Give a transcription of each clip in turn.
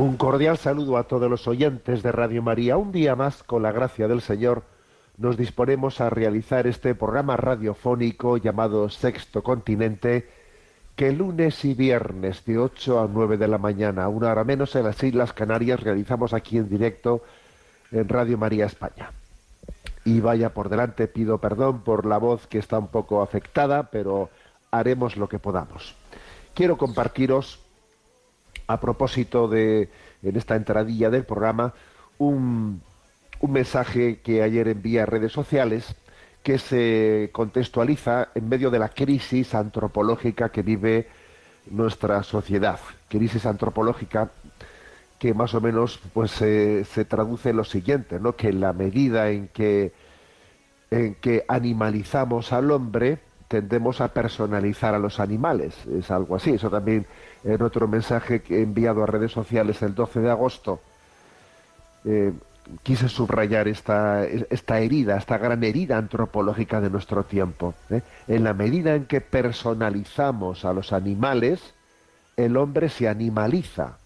Un cordial saludo a todos los oyentes de Radio María. Un día más, con la gracia del Señor, nos disponemos a realizar este programa radiofónico llamado Sexto Continente, que lunes y viernes de 8 a 9 de la mañana, una hora menos en las Islas Canarias, realizamos aquí en directo en Radio María España. Y vaya por delante, pido perdón por la voz que está un poco afectada, pero haremos lo que podamos. Quiero compartiros a propósito de, en esta entradilla del programa, un, un mensaje que ayer envié a redes sociales que se contextualiza en medio de la crisis antropológica que vive nuestra sociedad. Crisis antropológica que más o menos pues se traduce en lo siguiente, ¿no? que en la medida en que en que animalizamos al hombre, tendemos a personalizar a los animales. Es algo así. Eso también en otro mensaje que he enviado a redes sociales el 12 de agosto, eh, quise subrayar esta, esta herida, esta gran herida antropológica de nuestro tiempo. ¿eh? En la medida en que personalizamos a los animales, el hombre se animaliza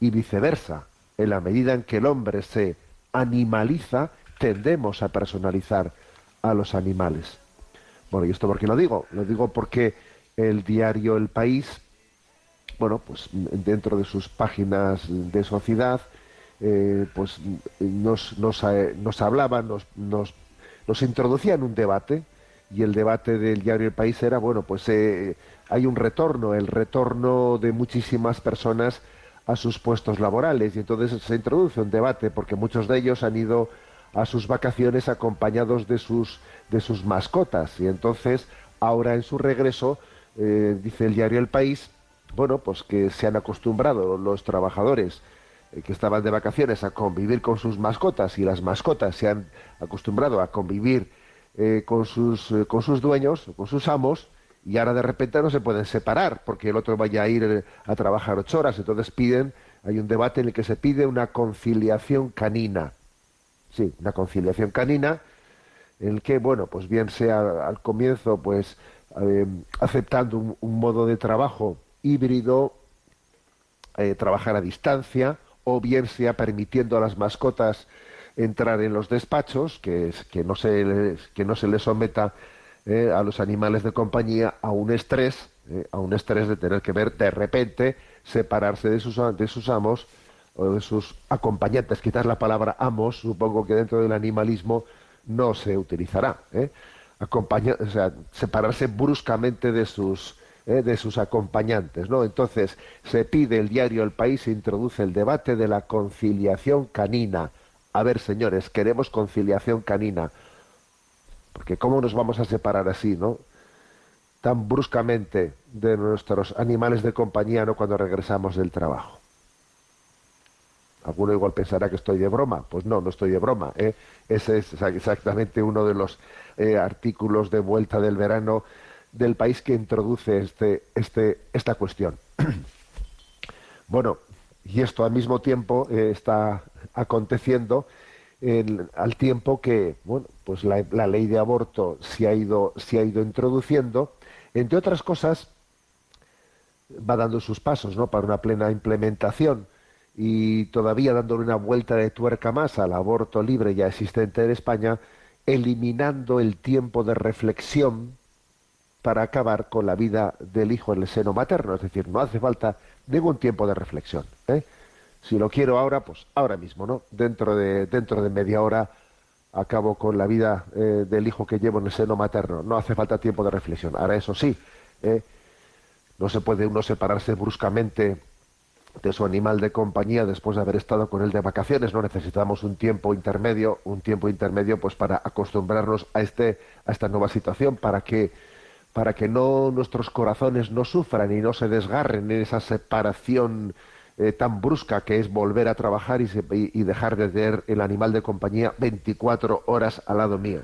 y viceversa. En la medida en que el hombre se animaliza, tendemos a personalizar a los animales. Bueno, ¿y esto por qué lo digo? Lo digo porque el diario El País bueno, pues dentro de sus páginas de sociedad, eh, pues nos, eh, nos hablaban, nos, nos, nos, introducían un debate, y el debate del diario El País era, bueno, pues eh, hay un retorno, el retorno de muchísimas personas a sus puestos laborales, y entonces se introduce un debate, porque muchos de ellos han ido a sus vacaciones acompañados de sus, de sus mascotas, y entonces ahora en su regreso, dice el diario El País, bueno, pues que se han acostumbrado los trabajadores eh, que estaban de vacaciones a convivir con sus mascotas y las mascotas se han acostumbrado a convivir eh, con, sus, eh, con sus dueños, con sus amos, y ahora de repente no se pueden separar porque el otro vaya a ir a trabajar ocho horas. Entonces piden, hay un debate en el que se pide una conciliación canina. Sí, una conciliación canina en el que, bueno, pues bien sea al comienzo, pues aceptando un modo de trabajo híbrido, eh, trabajar a distancia, o bien sea permitiendo a las mascotas entrar en los despachos, que, que, no, se les, que no se les someta eh, a los animales de compañía a un estrés, eh, a un estrés de tener que ver de repente separarse de sus, de sus amos o de sus acompañantes. Quizás la palabra amos, supongo que dentro del animalismo no se utilizará. O sea, separarse bruscamente de sus, eh, de sus acompañantes. ¿no? Entonces, se pide el diario El País, se introduce el debate de la conciliación canina. A ver, señores, queremos conciliación canina. Porque ¿cómo nos vamos a separar así, no? Tan bruscamente de nuestros animales de compañía, ¿no? Cuando regresamos del trabajo. Alguno igual pensará que estoy de broma. Pues no, no estoy de broma. ¿eh? Ese es exactamente uno de los eh, artículos de vuelta del verano del país que introduce este, este, esta cuestión. bueno, y esto al mismo tiempo eh, está aconteciendo al tiempo que bueno, pues la, ley de aborto se ha, ido, ha ido introduciendo, entre otras cosas, va dando sus pasos ¿no? para una plena implementación y todavía dándole una vuelta de tuerca más al aborto libre ya existente en España, eliminando el tiempo de reflexión para acabar con la vida del hijo en el seno materno. Es decir, no hace falta ningún tiempo de reflexión. ¿eh? Si lo quiero ahora, pues ahora mismo, ¿no? Dentro de, dentro de media hora acabo con la vida eh, del hijo que llevo en el seno materno. No hace falta tiempo de reflexión. Ahora, eso sí, ¿eh? no se puede uno separarse bruscamente de su animal de compañía después de haber estado con él de vacaciones. No necesitamos un tiempo intermedio, un tiempo intermedio pues para acostumbrarnos a este a esta nueva situación para que para que no nuestros corazones no sufran y no se desgarren en esa separación eh, tan brusca que es volver a trabajar y, dejar de tener el animal de compañía 24 horas al lado mío.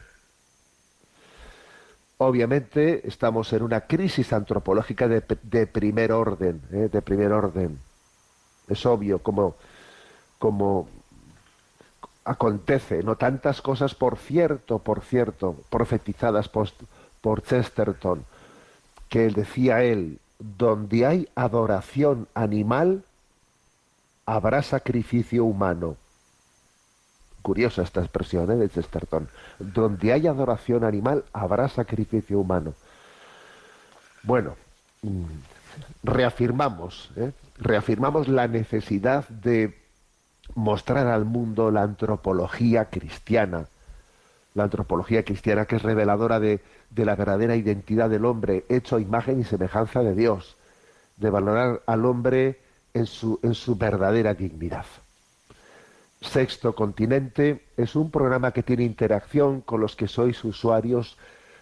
Obviamente estamos en una crisis antropológica de, primer orden, ¿eh? de primer orden. Es obvio como, como acontece, no tantas cosas, por cierto, por cierto, profetizadas por, por Chesterton, que decía él, donde hay adoración animal, habrá sacrificio humano. Curiosa esta expresión ¿eh? de Chesterton. Donde hay adoración animal, habrá sacrificio humano. Bueno, mm, reafirmamos, ¿eh? reafirmamos la necesidad de mostrar al mundo la antropología cristiana, la antropología cristiana que es reveladora de, de la verdadera identidad del hombre, hecho imagen y semejanza de Dios, de valorar al hombre en su, en su verdadera dignidad. Sexto Continente es un programa que tiene interacción con los que sois usuarios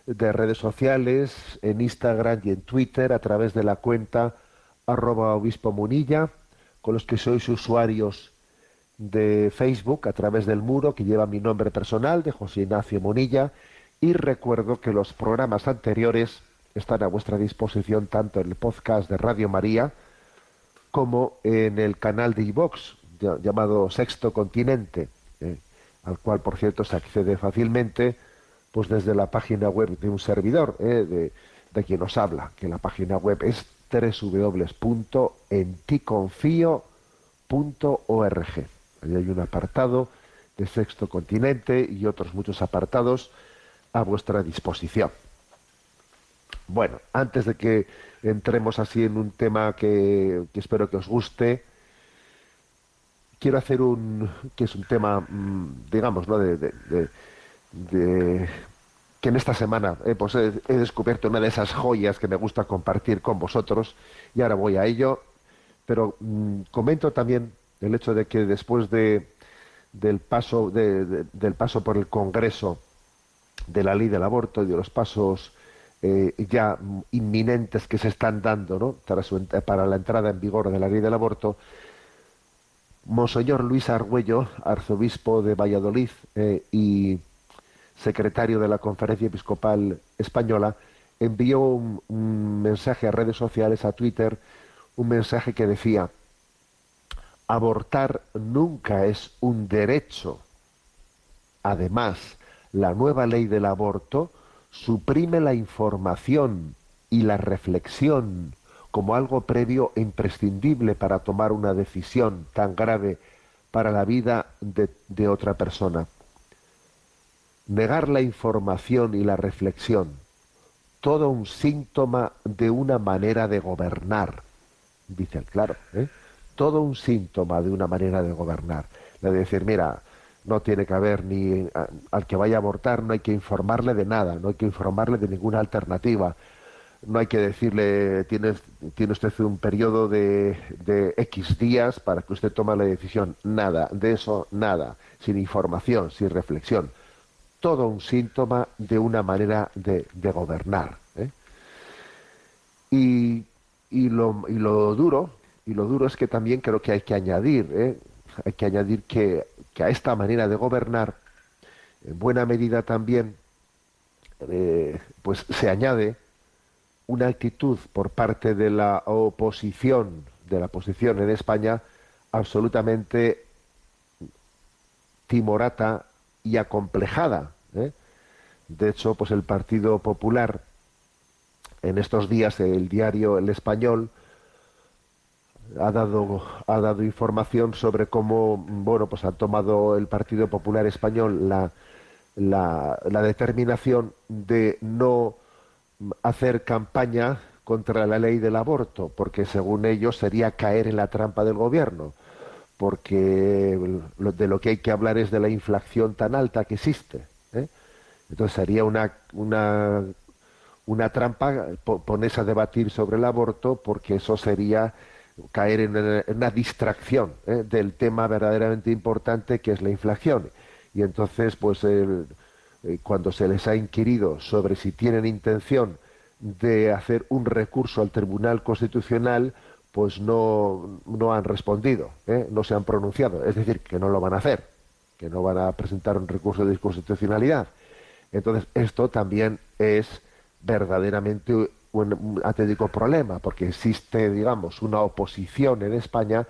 de redes sociales, en Instagram y en Twitter, a través de la cuenta arroba obispo munilla, con los que sois usuarios de Facebook, a través del muro que lleva mi nombre personal, de José Ignacio Munilla, y recuerdo que los programas anteriores están a vuestra disposición tanto en el podcast de Radio María, como en el canal de iVox llamado Sexto Continente, eh, al cual, por cierto, se accede fácilmente pues desde la página web de un servidor, eh, de, quien os habla, que la página web es www.enticonfio.org. Ahí hay un apartado de Sexto Continente y otros muchos apartados a vuestra disposición. Bueno, antes de que entremos así en un tema que, espero que os guste. Quiero hacer un, que es un tema, mm, digamos, ¿no? De, que en esta semana eh, pues he, descubierto una de esas joyas que me gusta compartir con vosotros y ahora voy a ello. Pero mm, comento también el hecho de que después de, del, paso, del paso por el Congreso de la ley del aborto y de los pasos eh, ya inminentes que se están dando para, la entrada en vigor de la ley del aborto, Monseñor Luis Argüello, arzobispo de Valladolid eh, y secretario de la Conferencia Episcopal Española, envió un mensaje a redes sociales, a Twitter, un mensaje que decía, abortar nunca es un derecho. Además, la nueva ley del aborto suprime la información y la reflexión como algo previo e imprescindible para tomar una decisión tan grave para la vida de, otra persona. Negar la información y la reflexión, todo un síntoma de una manera de gobernar, dice el claro, ¿eh? Todo un síntoma de una manera de gobernar. De decir, mira, no tiene que haber ni al que vaya a abortar, no hay que informarle de nada, no hay que informarle de ninguna alternativa, no hay que decirle, tiene, tiene usted un periodo de, de X días para que usted tome la decisión, nada, de eso nada, sin información, sin reflexión, todo un síntoma de una manera de, de gobernar. ¿eh? Y, y, lo, y lo duro, y lo duro es que también creo que hay que añadir, ¿eh? hay que añadir que a esta manera de gobernar, en buena medida también, eh, pues se añade una actitud por parte de la oposición, de la oposición en España, absolutamente timorata y acomplejada. ¿eh? De hecho, pues el Partido Popular, en estos días, el diario El Español, ha dado, ha dado información sobre cómo bueno, pues ha tomado el Partido Popular Español la, la, la determinación de no hacer campaña contra la ley del aborto, porque según ellos sería caer en la trampa del gobierno, porque de lo que hay que hablar es de la inflación tan alta que existe. ¿eh? Entonces sería una, una, una trampa ponerse a debatir sobre el aborto, porque eso sería caer en, una distracción ¿eh? del tema verdaderamente importante que es la inflación. Y entonces, pues, eh, cuando se les ha inquirido sobre si tienen intención de hacer un recurso al Tribunal Constitucional, pues no, no han respondido, ¿eh? no se han pronunciado. Es decir, que no lo van a hacer, que no van a presentar un recurso de inconstitucionalidad. Entonces, esto también es verdaderamente un auténtico problema, porque existe, digamos, una oposición en España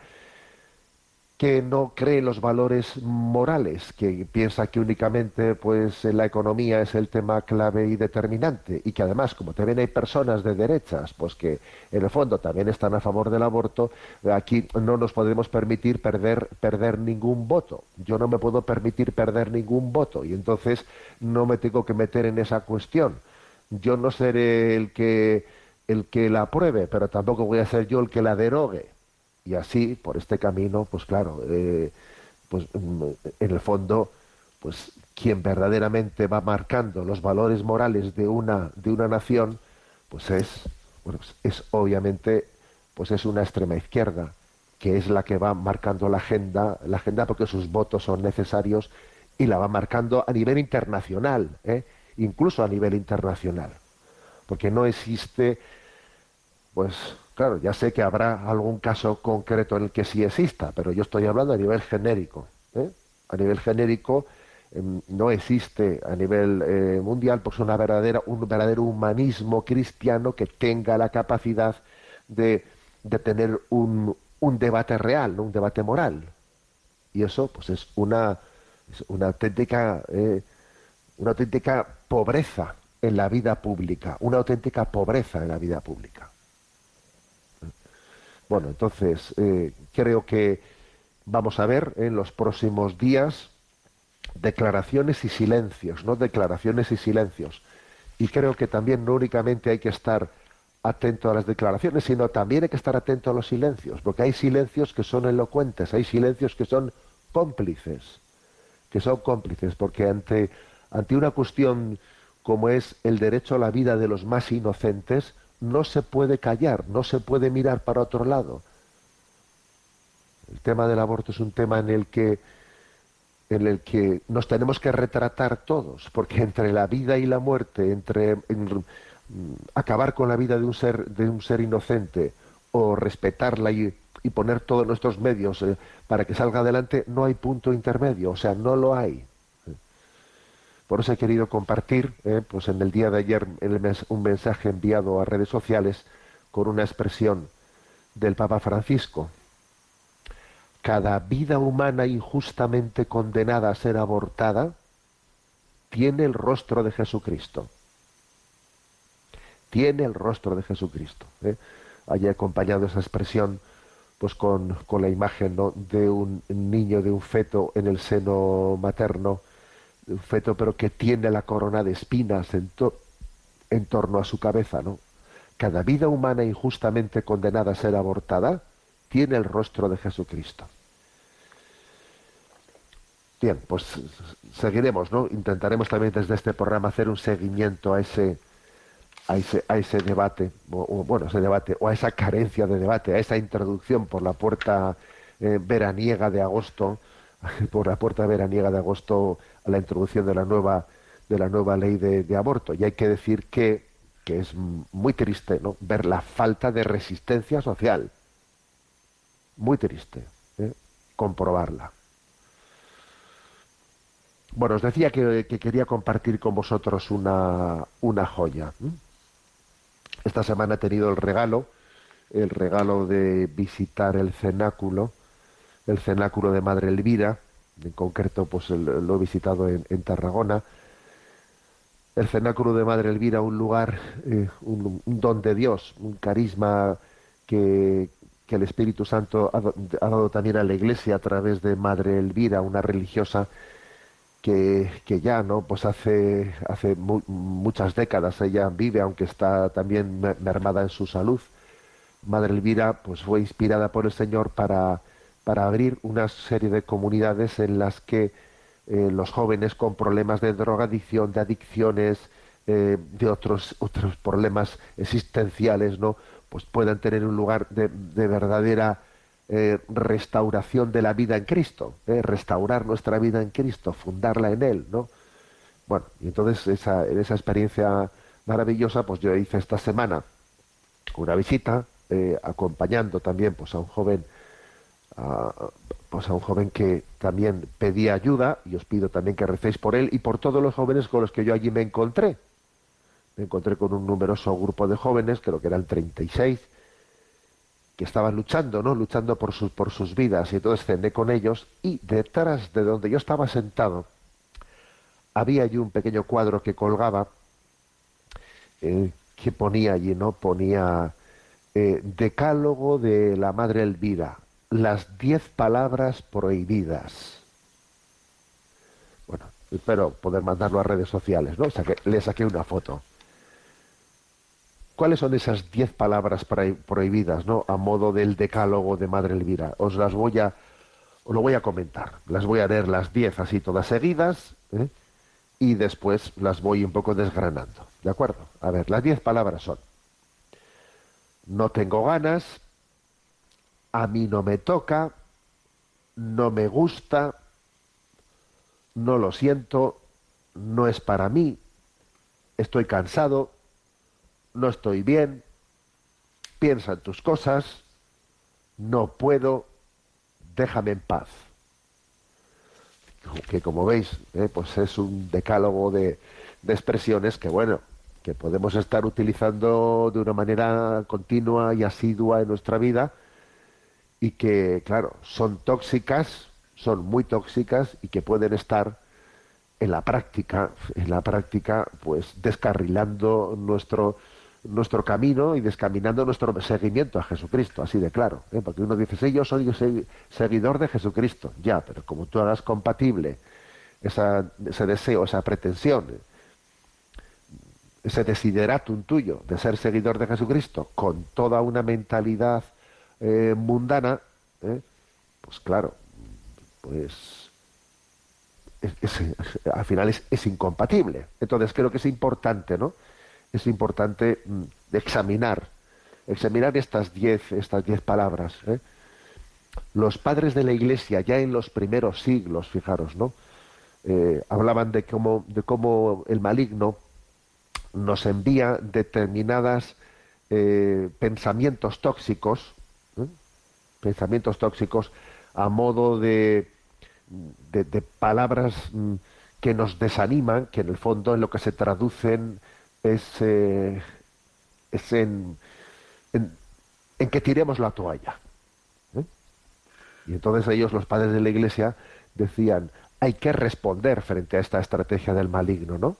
que no cree los valores morales, que piensa que únicamente pues la economía es el tema clave y determinante y que además como también hay personas de derechas pues que en el fondo también están a favor del aborto, aquí no nos podemos permitir perder perder ningún voto. Yo no me puedo permitir perder ningún voto y entonces no me tengo que meter en esa cuestión. Yo no seré el que el que la apruebe, pero tampoco voy a ser yo el que la derogue y así, por este camino, pues claro, eh, pues mm, en el fondo, pues quien verdaderamente va marcando los valores morales de una, de una nación, pues es, bueno, pues es obviamente, pues es una extrema izquierda, que es la que va marcando la agenda, la agenda porque sus votos son necesarios y la va marcando a nivel internacional, ¿eh? Incluso a nivel internacional, porque no existe, pues Claro, ya sé que habrá algún caso concreto en el que sí exista, pero yo estoy hablando a nivel genérico. ¿eh? A nivel genérico em, no existe a nivel eh, mundial pues una verdadera, un verdadero humanismo cristiano que tenga la capacidad de, de tener un, un, debate real, un debate moral. Y eso pues es una, es una auténtica eh, una auténtica pobreza en la vida pública, una auténtica pobreza en la vida pública. Bueno, entonces eh, creo que vamos a ver en los próximos días declaraciones y silencios, ¿no? Declaraciones y silencios. Y creo que también no únicamente hay que estar atento a las declaraciones, sino también hay que estar atento a los silencios, porque hay silencios que son elocuentes, hay silencios que son cómplices, que son cómplices, porque ante, ante una cuestión como es el derecho a la vida de los más inocentes, no se puede callar, no se puede mirar para otro lado. El tema del aborto es un tema en el que en el que nos tenemos que retratar todos, porque entre la vida y la muerte, entre mm, acabar con la vida de un ser de un ser inocente o respetarla y, poner todos nuestros medios eh, para que salga adelante, no hay punto intermedio, o sea, no lo hay. Por eso he querido compartir, eh, pues en el día de ayer, un mensaje enviado a redes sociales con una expresión del Papa Francisco. Cada vida humana injustamente condenada a ser abortada tiene el rostro de Jesucristo. Tiene el rostro de Jesucristo. ¿eh? Haya acompañado esa expresión pues con, con la imagen de un niño, de un feto en el seno materno, un feto pero que tiene la corona de espinas en, en torno a su cabeza, ¿no? Cada vida humana injustamente condenada a ser abortada tiene el rostro de Jesucristo. Bien, pues seguiremos, ¿no? Intentaremos también desde este programa hacer un seguimiento a ese, a ese, a ese debate, o, bueno, ese debate, o a esa carencia de debate, a esa introducción por la puerta eh, veraniega de agosto, por la puerta veraniega de agosto a la introducción de la nueva de la nueva ley de, aborto y hay que decir que, que es muy triste ¿no? ver la falta de resistencia social muy triste ¿eh? comprobarla bueno os decía que, quería compartir con vosotros una, una joya esta semana he tenido el regalo el regalo de visitar el cenáculo el cenáculo de Madre Elvira en concreto pues lo he visitado en, Tarragona, el cenáculo de Madre Elvira, un lugar, eh, un, don de Dios, un carisma que, el Espíritu Santo ha, dado también a la Iglesia a través de Madre Elvira, una religiosa que, ya no pues hace hace muchas décadas ella vive aunque está también mermada en su salud. Madre Elvira pues fue inspirada por el Señor para para abrir una serie de comunidades en las que eh, los jóvenes con problemas de drogadicción, de adicciones, eh, de otros, otros problemas existenciales, ¿no? pues puedan tener un lugar de, verdadera eh, restauración de la vida en Cristo, restaurar nuestra vida en Cristo, fundarla en Él, ¿no? Bueno, y entonces esa, esa experiencia maravillosa, pues yo hice esta semana una visita, acompañando también pues a un joven, pues a un joven que también pedía ayuda, y os pido también que recéis por él y por todos los jóvenes con los que yo allí me encontré me encontré con un numeroso grupo de jóvenes, creo que eran 36, que estaban luchando, ¿no? Luchando por sus, por sus vidas. Y entonces cené con ellos y detrás de donde yo estaba sentado había allí un pequeño cuadro que colgaba eh, que ponía allí, ¿no? Ponía eh, Decálogo de la Madre Elvira, las diez palabras prohibidas. Bueno, espero poder mandarlo a redes sociales, ¿no? le saqué una foto. ¿Cuáles son esas diez palabras prohibidas, ¿no? A modo del decálogo de Madre Elvira. Os las voy a, os lo voy a comentar. Las voy a leer las diez así todas seguidas ¿eh? y después las voy un poco desgranando. ¿De acuerdo? A ver, las diez palabras son: no tengo ganas, a mí no me toca, no me gusta, no lo siento, no es para mí, estoy cansado, no estoy bien, piensa en tus cosas, no puedo, déjame en paz. Que como veis, eh, pues es un decálogo de, de expresiones que, bueno, que podemos estar utilizando de una manera continua y asidua en nuestra vida y que, claro, son tóxicas, son muy tóxicas y que pueden estar en la práctica, en la práctica, pues descarrilando nuestro, nuestro camino y descaminando nuestro seguimiento a Jesucristo, así de claro. ¿eh? Porque uno dice, sí, yo soy seguidor de Jesucristo, ya, pero como tú hagas compatible ese deseo, esa pretensión, ese desideratum tuyo de ser seguidor de Jesucristo con toda una mentalidad eh, mundana, ¿eh? pues claro, pues al final es, incompatible. Entonces creo que es importante, ¿no? es importante mm, examinar, examinar estas diez, estas diez palabras. ¿eh? Los padres de la Iglesia, ya en los primeros siglos, fijaros, ¿no? Hablaban de cómo, de cómo el maligno nos envía determinadas eh, pensamientos tóxicos, pensamientos tóxicos a modo de, de, palabras mm, que nos desaniman, que en el fondo en lo que se traducen es, eh, es en, en, que tiremos la toalla. ¿eh? Y entonces ellos, los padres de la iglesia, decían, hay que responder frente a esta estrategia del maligno, ¿no?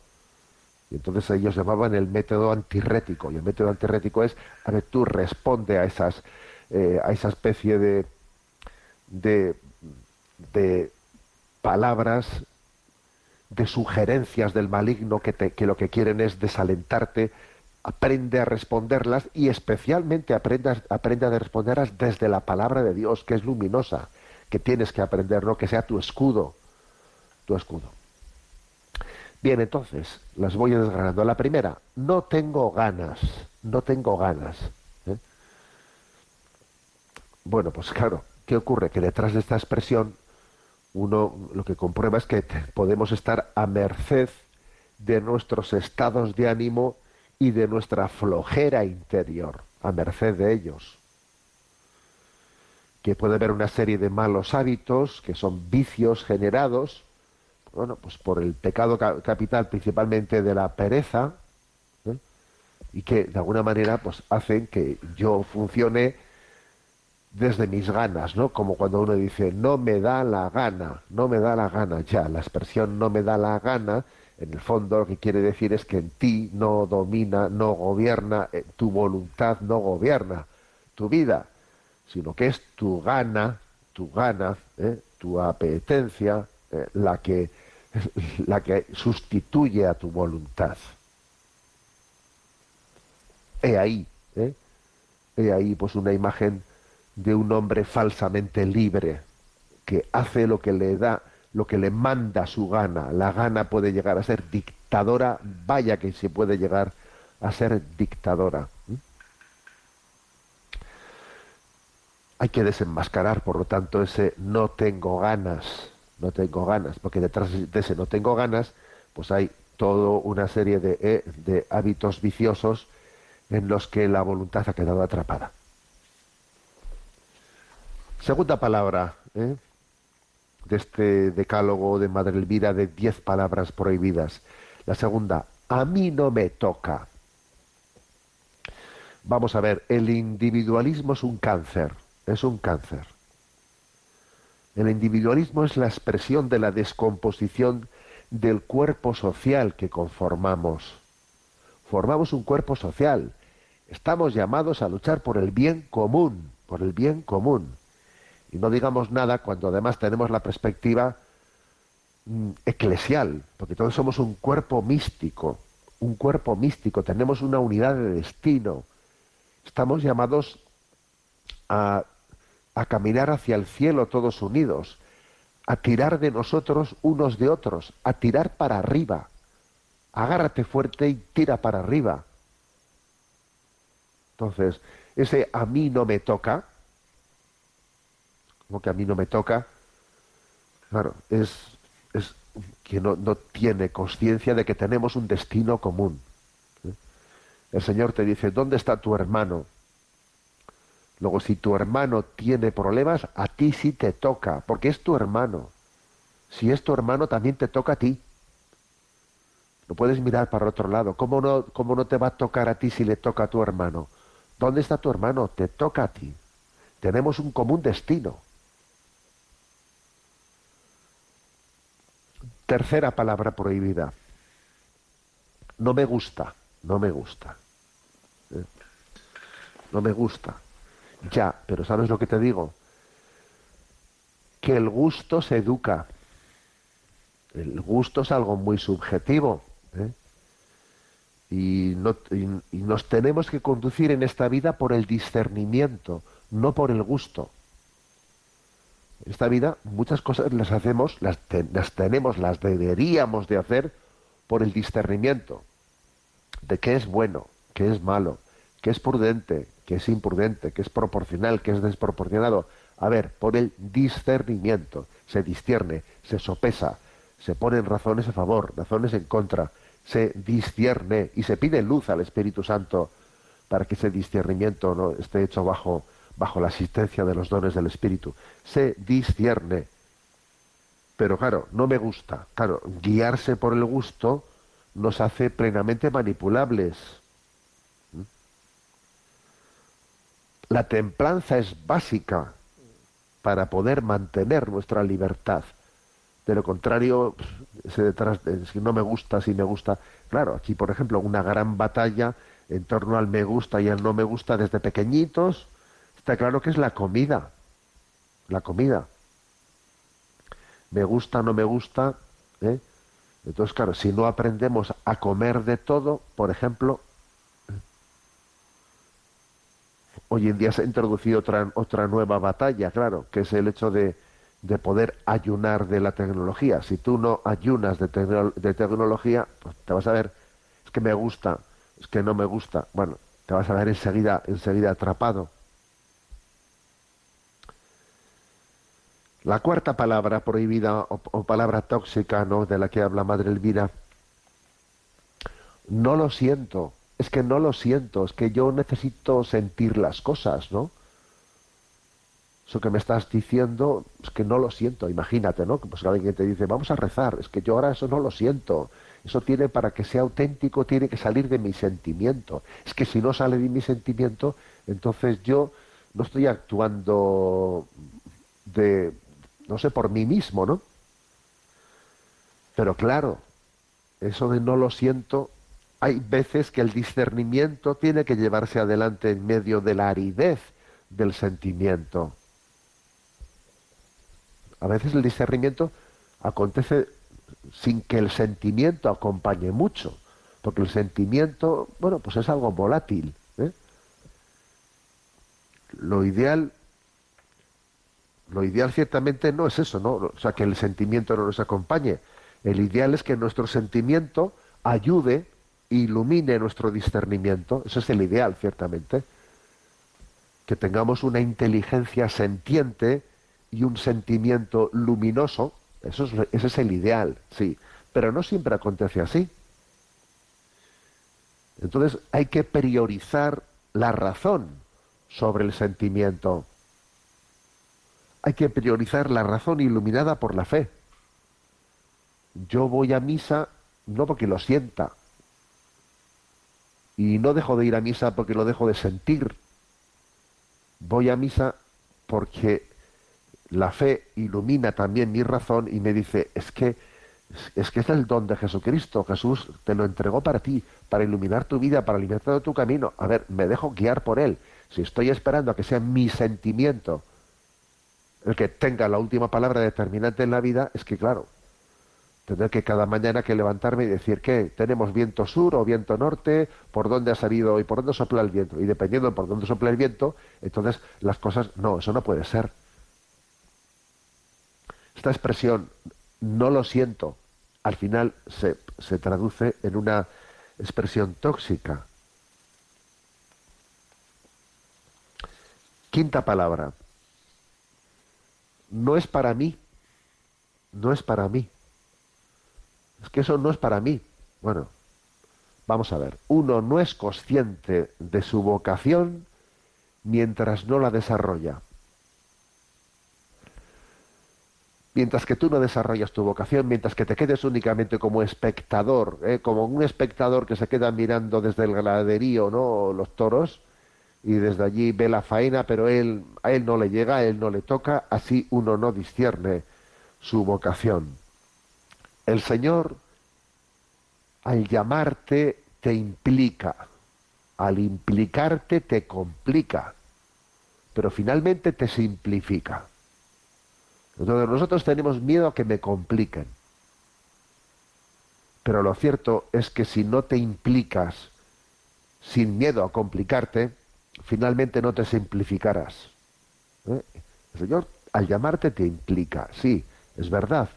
Y entonces ellos llamaban el método antirrético. Y el método antirrético es, a ver, tú responde a esas, eh, a esa especie de, de, palabras de sugerencias del maligno que, que lo que quieren es desalentarte, aprende a responderlas y especialmente aprende a responderlas desde la palabra de Dios, que es luminosa, que tienes que aprender, ¿no? que sea tu escudo, tu escudo. Bien, entonces, las voy desgranando. La primera, no tengo ganas, no tengo ganas. Bueno, pues claro, ¿qué ocurre? Que detrás de esta expresión uno lo que comprueba es que podemos estar a merced de nuestros estados de ánimo y de nuestra flojera interior, a merced de ellos. Que puede haber una serie de malos hábitos, que son vicios generados, bueno, pues por el pecado capital principalmente de la pereza, ¿eh? y que de alguna manera pues hacen que yo funcione desde mis ganas, ¿no? Como cuando uno dice, no me da la gana, no me da la gana, ya, la expresión no me da la gana, en el fondo lo que quiere decir es que en ti no domina, no gobierna, eh, tu voluntad no gobierna tu vida, sino que es tu gana, tu gana, ¿eh? tu apetencia, eh, la, que, la que sustituye a tu voluntad. He ahí, he ahí pues una imagen de un hombre falsamente libre, que hace lo que le da, lo que le manda su gana. La gana puede llegar a ser dictadora, vaya que se puede llegar a ser dictadora. hay que desenmascarar, por lo tanto, ese no tengo ganas, no tengo ganas, porque detrás de ese no tengo ganas, pues hay toda una serie de, eh, de hábitos viciosos en los que la voluntad ha quedado atrapada. Segunda palabra ¿eh? de este decálogo de Madre Elvira de diez palabras prohibidas. La segunda, a mí no me toca. Vamos a ver, el individualismo es un cáncer, es un cáncer. El individualismo es la expresión de la descomposición del cuerpo social que conformamos. Formamos un cuerpo social. Estamos llamados a luchar por el bien común, por el bien común y no digamos nada cuando además tenemos la perspectiva mm, eclesial, porque todos somos un cuerpo místico, un cuerpo místico, tenemos una unidad de destino, estamos llamados a, a caminar hacia el cielo todos unidos, a tirar de nosotros unos de otros, a tirar para arriba. Agárrate fuerte y tira para arriba. Entonces, ese a mí no me toca, que a mí no me toca, claro, es, es que no, no tiene conciencia de que tenemos un destino común. ¿eh? El Señor te dice, ¿dónde está tu hermano? Luego, si tu hermano tiene problemas, a ti sí te toca, porque es tu hermano. Si es tu hermano, también te toca a ti. No puedes mirar para otro lado. ¿Cómo no, ¿Cómo no te va a tocar a ti si le toca a tu hermano? ¿Dónde está tu hermano? Te toca a ti. Tenemos un común destino. Tercera palabra prohibida. No me gusta, no me gusta. ¿Eh? No me gusta. Ya, pero ¿sabes lo que te digo? Que el gusto se educa. El gusto es algo muy subjetivo. ¿eh? Y, no, y nos tenemos que conducir en esta vida por el discernimiento, no por el gusto esta vida muchas cosas las hacemos, las, las tenemos, las deberíamos de hacer por el discernimiento de qué es bueno, qué es malo, qué es prudente, qué es imprudente, qué es proporcional, qué es desproporcionado. A ver, por el discernimiento se discierne, se sopesa, se ponen razones a favor, razones en contra, se discierne y se pide luz al Espíritu Santo para que ese discernimiento no esté hecho bajo bajo la asistencia de los dones del Espíritu. Se discierne. Pero claro, no me gusta. Claro, guiarse por el gusto nos hace plenamente manipulables. ¿Mm? La templanza es básica para poder mantener nuestra libertad. De lo contrario, ese detrás de si no me gusta, si me gusta. Claro, aquí por ejemplo, una gran batalla en torno al me gusta y al no me gusta desde pequeñitos, Está claro que es la comida. La comida. Me gusta, no me gusta. ¿eh? Entonces, claro, si no aprendemos a comer de todo, por ejemplo, hoy en día se ha introducido otra, otra nueva batalla, claro, que es el hecho de, de poder ayunar de la tecnología. Si tú no ayunas de, de tecnología, pues te vas a ver, es que me gusta, es que no me gusta. Bueno, te vas a ver enseguida, enseguida atrapado. La cuarta palabra prohibida o, palabra tóxica, ¿no? De la que habla Madre Elvira. No lo siento. Es que no lo siento. Es que yo necesito sentir las cosas, ¿no? Eso que me estás diciendo, es que no lo siento. Imagínate, ¿no? Pues alguien te dice, vamos a rezar. Es que yo ahora eso no lo siento. Eso tiene, para que sea auténtico, tiene que salir de mi sentimiento. Es que si no sale de mi sentimiento, entonces yo no estoy actuando de, no sé, por mí mismo, ¿no? Pero claro, eso de no lo siento, hay veces que el discernimiento tiene que llevarse adelante en medio de la aridez del sentimiento. A veces el discernimiento acontece sin que el sentimiento acompañe mucho, porque el sentimiento, bueno, pues es algo volátil. ¿eh? Lo ideal lo ideal ciertamente no es eso, ¿no? O sea, que el sentimiento no nos acompañe. El ideal es que nuestro sentimiento ayude, ilumine nuestro discernimiento. Eso es el ideal, ciertamente. que tengamos una inteligencia sentiente y un sentimiento luminoso, eso es, ese es el ideal, sí, pero no siempre acontece así. Entonces hay que priorizar la razón sobre el sentimiento. Hay que priorizar la razón iluminada por la fe. Yo voy a misa no porque lo sienta, y no dejo de ir a misa porque lo dejo de sentir. Voy a misa porque la fe ilumina también mi razón y me dice, es que es que es el don de Jesucristo. Jesús te lo entregó para ti, para iluminar tu vida, para alimentar tu camino. A ver, me dejo guiar por él. Si estoy esperando a que sea mi sentimiento el que tenga la última palabra determinante en la vida, es que claro, Tener que cada mañana que levantarme y decir que tenemos viento sur o viento norte, por dónde ha salido y por dónde sopla el viento. Y dependiendo de por dónde sopla el viento, entonces las cosas, no, eso no puede ser. Esta expresión, no lo siento, al final se, se traduce en una expresión tóxica. Quinta palabra. No es para mí. No es para mí es que eso no es para mí. Bueno, vamos a ver. Uno no es consciente de su vocación mientras no la desarrolla. Mientras que tú no desarrollas tu vocación, mientras que te quedes únicamente como espectador, ¿eh? como un espectador que se queda mirando desde el ganaderío, ¿no? Los toros, y desde allí ve la faena, pero él, a él no le llega, a él no le toca, así uno no discierne su vocación. El Señor, al llamarte, te implica. Al implicarte, te complica. Pero finalmente te simplifica. Entonces nosotros tenemos miedo a que me compliquen. Pero lo cierto es que si no te implicas sin miedo a complicarte, finalmente no te simplificarás. ¿Eh? El Señor al llamarte te implica, sí, es verdad,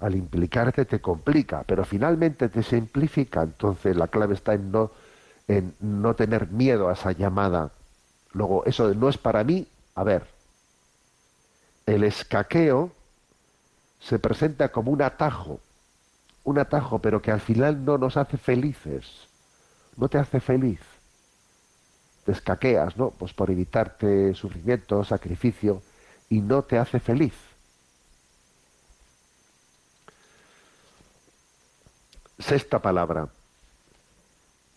al implicarte te complica, pero finalmente te simplifica. Entonces la clave está en no, en no tener miedo a esa llamada. Luego, eso no es para mí. A ver, el escaqueo se presenta como un atajo, un atajo, pero que al final no nos hace felices. No te hace feliz. Te escaqueas, ¿no? Pues por evitarte sufrimiento, sacrificio, y no te hace feliz. Sexta palabra.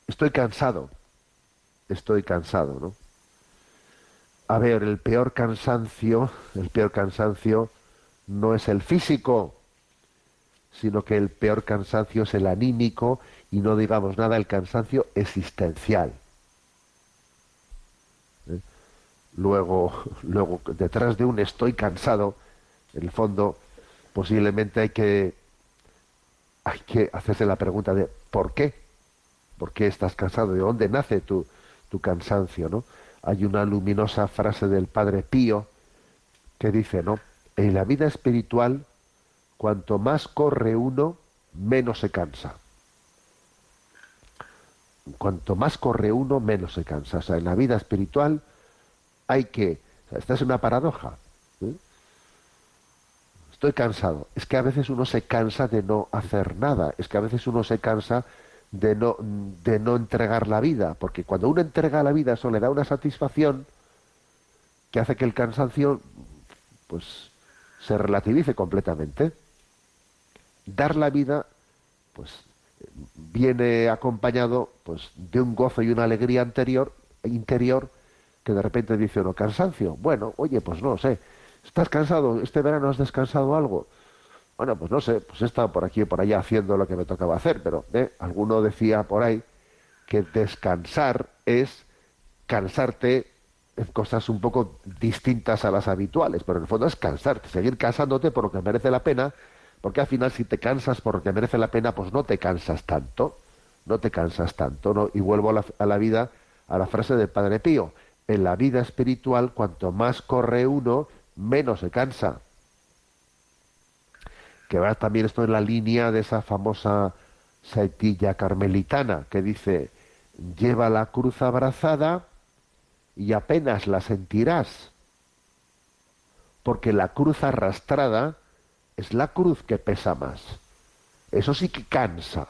Estoy cansado. Estoy cansado, ¿no? A ver, el peor cansancio, el peor cansancio no es el físico, sino que el peor cansancio es el anímico y no digamos nada el cansancio existencial. ¿Eh? Luego, luego, detrás de un estoy cansado, en el fondo, posiblemente hay que hay que hacerse la pregunta de ¿por qué? ¿Por qué estás cansado? ¿De dónde nace tu, tu cansancio? ¿no? Hay una luminosa frase del Padre Pío que dice, ¿no? En la vida espiritual, cuanto más corre uno, menos se cansa. Cuanto más corre uno, menos se cansa. O sea, en la vida espiritual hay que... esta es una paradoja. ¿eh? estoy cansado. Es que a veces uno se cansa de no hacer nada, es que a veces uno se cansa de no, de no entregar la vida, porque cuando uno entrega la vida eso le da una satisfacción que hace que el cansancio pues se relativice completamente. Dar la vida pues viene acompañado pues de un gozo y una alegría anterior interior que de repente dice uno cansancio. Bueno, oye, pues no sé, ¿Estás cansado? ¿Este verano has descansado algo? Bueno, pues no sé, pues he estado por aquí y por allá haciendo lo que me tocaba hacer, pero ¿eh? alguno decía por ahí que descansar es cansarte en cosas un poco distintas a las habituales, pero en el fondo es cansarte, seguir cansándote por lo que merece la pena, porque al final si te cansas por lo que merece la pena, pues no te cansas tanto, no te cansas tanto, ¿no? Y vuelvo a la, a la vida, a la frase del Padre Pío, en la vida espiritual, cuanto más corre uno, menos se cansa. Que va también esto en la línea de esa famosa saetilla carmelitana que dice, lleva la cruz abrazada y apenas la sentirás, porque la cruz arrastrada es la cruz que pesa más. Eso sí que cansa,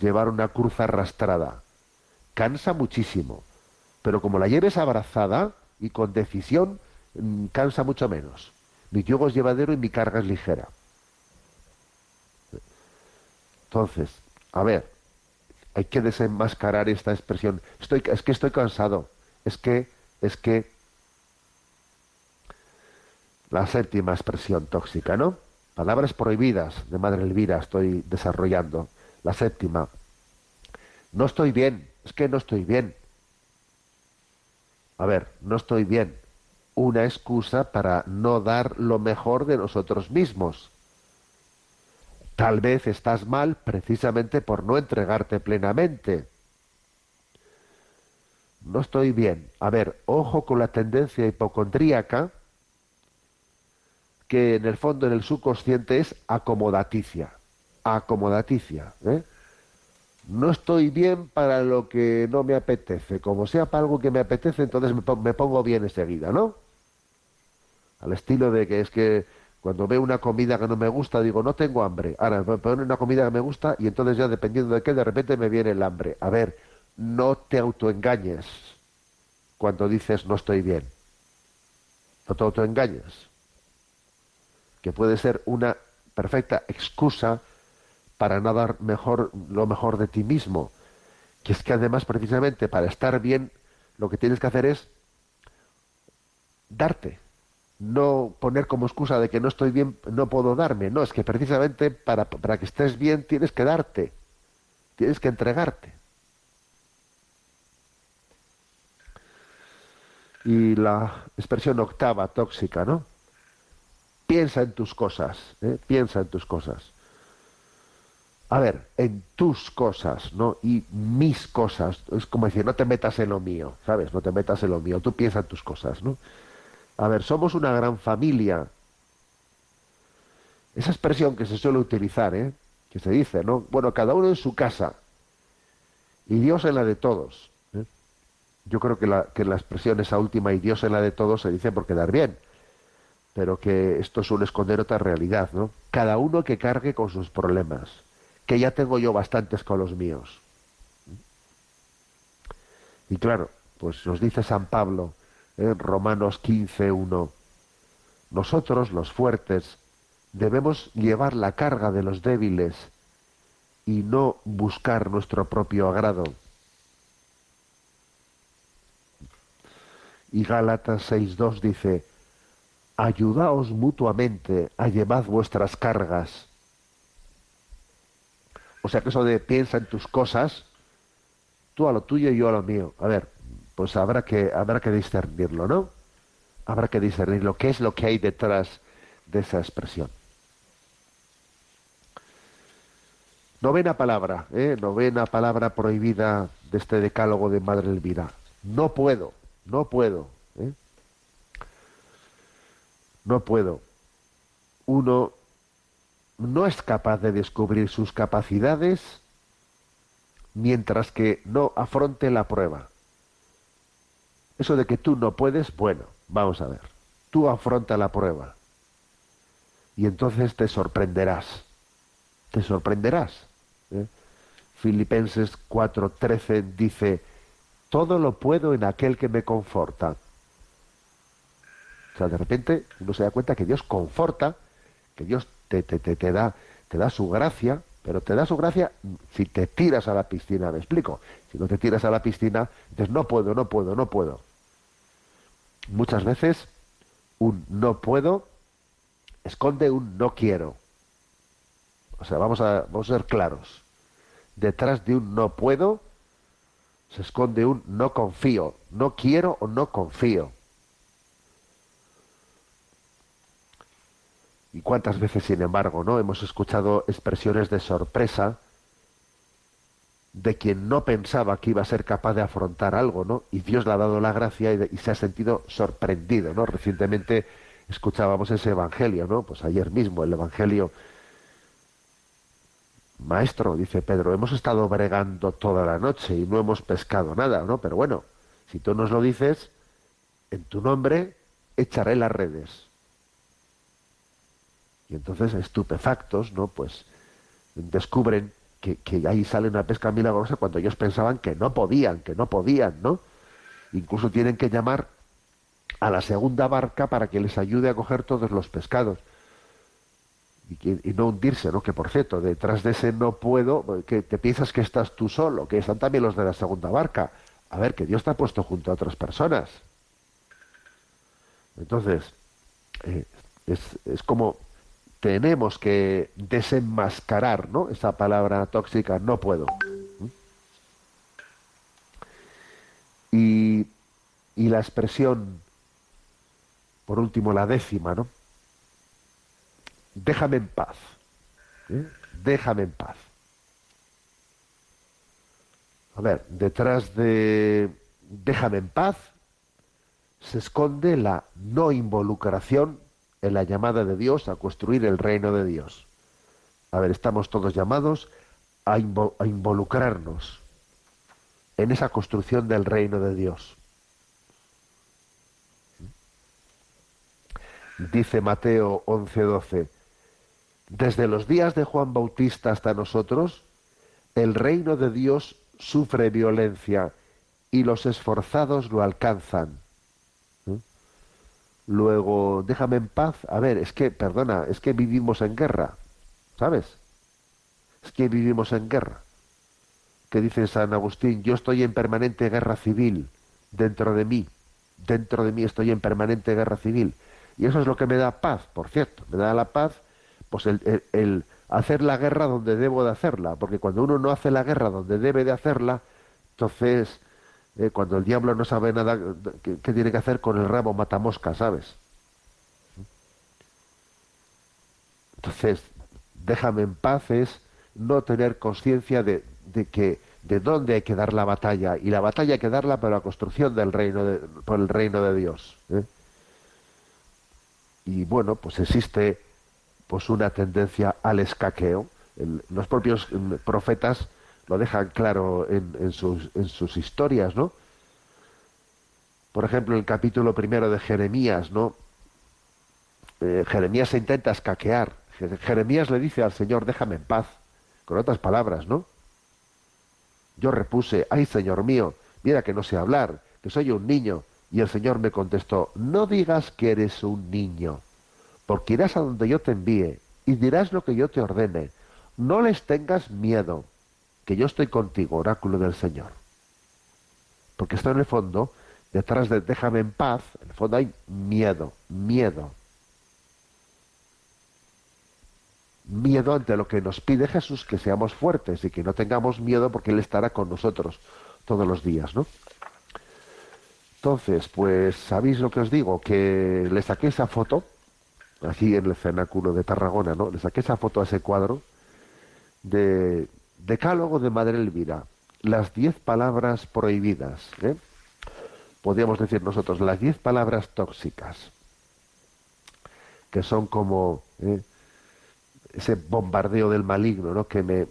llevar una cruz arrastrada. Cansa muchísimo, pero como la lleves abrazada y con decisión, mm, cansa mucho menos. Mi yugo es llevadero y mi carga es ligera. Entonces, a ver, hay que desenmascarar esta expresión. Estoy, es que estoy cansado. Es que, es que. La séptima expresión tóxica, ¿no? Palabras prohibidas de Madre Elvira estoy desarrollando. La séptima. No estoy bien. Es que no estoy bien. A ver, no estoy bien. Una excusa para no dar lo mejor de nosotros mismos. Tal vez estás mal precisamente por no entregarte plenamente. No estoy bien. A ver, ojo con la tendencia hipocondríaca, que en el fondo, en el subconsciente, es acomodaticia. Acomodaticia. ¿eh? No estoy bien para lo que no me apetece. Como sea para algo que me apetece, entonces me pongo bien enseguida, ¿no? Al estilo de que es que cuando veo una comida que no me gusta, digo, no tengo hambre. Ahora me ponen una comida que me gusta y entonces ya dependiendo de qué, de repente me viene el hambre. A ver, no te autoengañes cuando dices no estoy bien. No te autoengañes. Que puede ser una perfecta excusa para no dar mejor, lo mejor de ti mismo. Que es que además, precisamente, para estar bien, lo que tienes que hacer es darte no poner como excusa de que no estoy bien, no puedo darme. No, es que precisamente para, para que estés bien tienes que darte, tienes que entregarte. Y la expresión octava, tóxica, ¿no? Piensa en tus cosas, ¿eh? piensa en tus cosas. A ver, en tus cosas, ¿no? Y mis cosas. Es como decir, no te metas en lo mío, ¿sabes? No te metas en lo mío, tú piensa en tus cosas, ¿no? A ver, somos una gran familia. Esa expresión que se suele utilizar, ¿eh? que se dice, ¿no? Bueno, cada uno en su casa y Dios en la de todos. ¿eh? Yo creo que la, que la expresión esa última y Dios en la de todos se dice por quedar bien, pero que esto suele esconder otra realidad, ¿no? Cada uno que cargue con sus problemas, que ya tengo yo bastantes con los míos. Y claro, pues nos dice San Pablo, en Romanos 15.1. Nosotros, los fuertes, debemos llevar la carga de los débiles y no buscar nuestro propio agrado. Y Gálatas 6.2 dice, ayudaos mutuamente a llevar vuestras cargas. O sea que eso de piensa en tus cosas, tú a lo tuyo y yo a lo mío. A ver, pues habrá que, habrá que discernirlo, ¿no? Habrá que discernirlo. ¿Qué es lo que hay detrás de esa expresión? Novena palabra, ¿eh? novena palabra prohibida de este decálogo de Madre Elvira. No puedo, no puedo. ¿eh? No puedo. Uno no es capaz de descubrir sus capacidades mientras que no afronte la prueba. Eso de que tú no puedes, bueno, vamos a ver. Tú afronta la prueba. Y entonces te sorprenderás. Te sorprenderás. ¿eh? Filipenses 4:13 dice, todo lo puedo en aquel que me conforta. O sea, de repente uno se da cuenta que Dios conforta, que Dios te, da, te da su gracia, pero te da su gracia si te tiras a la piscina, me explico. Si no te tiras a la piscina, dices, no puedo, no puedo, no puedo muchas veces un no puedo esconde un no quiero. O sea, vamos a, vamos a ser claros. Detrás de un no puedo se esconde un no confío, no quiero o no confío. ¿Y cuántas veces, sin embargo, no hemos escuchado expresiones de sorpresa de quien no pensaba que iba a ser capaz de afrontar algo, ¿no? Y Dios le ha dado la gracia y, se ha sentido sorprendido, ¿no? Recientemente escuchábamos ese evangelio, ¿no? Pues ayer mismo el evangelio Maestro, dice Pedro, hemos estado bregando toda la noche y no hemos pescado nada, ¿no? Pero bueno, si tú nos lo dices, en tu nombre echaré las redes. Y entonces, estupefactos, ¿no? Pues descubren que, que, ahí sale una pesca milagrosa cuando ellos pensaban que no podían, que no podían, ¿no? Incluso tienen que llamar a la segunda barca para que les ayude a coger todos los pescados y, no hundirse, ¿no? Que por cierto, detrás de ese no puedo, que te piensas que estás tú solo, que están también los de la segunda barca. A ver, que Dios te ha puesto junto a otras personas. Entonces, eh, es, es, como tenemos que desenmascarar, ¿no? Esa palabra tóxica, no puedo. Y, y la expresión, por último, la décima, ¿no? déjame en paz. ¿eh? Déjame en paz. A ver, detrás de déjame en paz se esconde la no involucración en la llamada de Dios a construir el reino de Dios. A ver, estamos todos llamados a, involucrarnos en esa construcción del reino de Dios. Dice Mateo 11:12, desde los días de Juan Bautista hasta nosotros, el reino de Dios sufre violencia y los esforzados lo alcanzan. Luego, déjame en paz. A ver, es que, perdona, es que vivimos en guerra, ¿sabes? Es que vivimos en guerra. Que dice San Agustín, yo estoy en permanente guerra civil dentro de mí. Dentro de mí estoy en permanente guerra civil. Y eso es lo que me da paz, por cierto. Me da la paz pues el, hacer la guerra donde debo de hacerla, porque cuando uno no hace la guerra donde debe de hacerla, entonces eh, cuando el diablo no sabe nada qué, tiene que hacer con el rabo matamosca, ¿sabes? Entonces, déjame en paz es no tener conciencia de, que de dónde hay que dar la batalla y la batalla hay que darla para la construcción del reino de, por el reino de Dios. ¿eh? Y bueno, pues existe pues una tendencia al escaqueo. los propios mm, profetas lo dejan claro en, sus, historias, ¿no? Por ejemplo, el capítulo primero de Jeremías, ¿no? Eh, Jeremías se intenta escaquear. Jeremías le dice al Señor, déjame en paz. Con otras palabras, ¿no? Yo repuse, ay Señor mío, mira que no sé hablar, que soy un niño. Y el Señor me contestó, no digas que eres un niño porque irás a donde yo te envíe y dirás lo que yo te ordene. No les tengas miedo, que yo estoy contigo, oráculo del Señor. Porque está en el fondo, detrás de déjame en paz, en el fondo hay miedo, miedo. Miedo ante lo que nos pide Jesús, que seamos fuertes y que no tengamos miedo porque Él estará con nosotros todos los días, ¿no? Entonces, pues, ¿sabéis lo que os digo? Que le saqué esa foto aquí en el cenáculo de Tarragona, ¿no? Le saqué esa foto a ese cuadro de Decálogo de Madre Elvira, las diez palabras prohibidas, ¿eh? podríamos decir nosotros, las diez palabras tóxicas, que son como ¿eh? ese bombardeo del maligno, ¿no? Que me,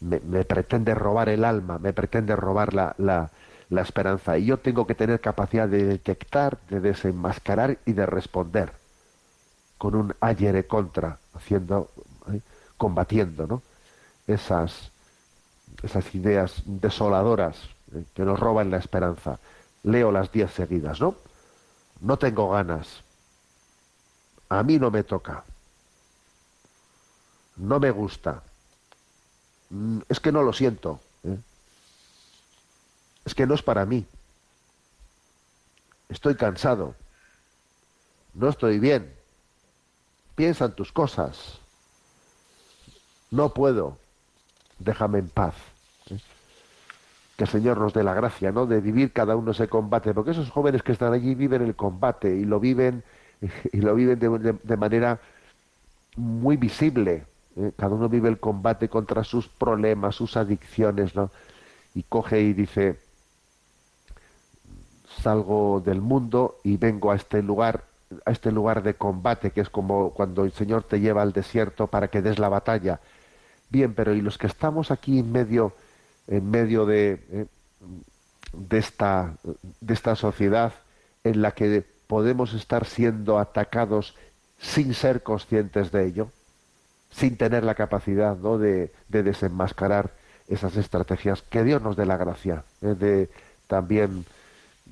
me, pretende robar el alma, me pretende robar la, la, la esperanza. Y yo tengo que tener capacidad de detectar, de desenmascarar y de responder con un ayer contra, haciendo, ¿eh? combatiendo, ¿no? Esas, esas ideas desoladoras ¿eh? que nos roban la esperanza. Leo las diez seguidas, ¿no? No tengo ganas. A mí no me toca. No me gusta. Mm, es que no lo siento. ¿eh? Es que no es para mí. Estoy cansado. No estoy bien piensa en tus cosas. No puedo, déjame en paz. ¿eh? Que el Señor nos dé la gracia, ¿no? De vivir cada uno ese combate, porque esos jóvenes que están allí viven el combate y lo viven y lo viven de, manera muy visible. ¿eh? Cada uno vive el combate contra sus problemas, sus adicciones, ¿no? Y coge y dice, salgo del mundo y vengo a este lugar a este lugar de combate, que es como cuando el Señor te lleva al desierto para que des la batalla. Bien, pero ¿y los que estamos aquí en medio, en medio de, eh, de, esta, de esta sociedad en la que podemos estar siendo atacados sin ser conscientes de ello, sin tener la capacidad ¿no? de, desenmascarar esas estrategias. Que Dios nos dé la gracia ¿eh? de también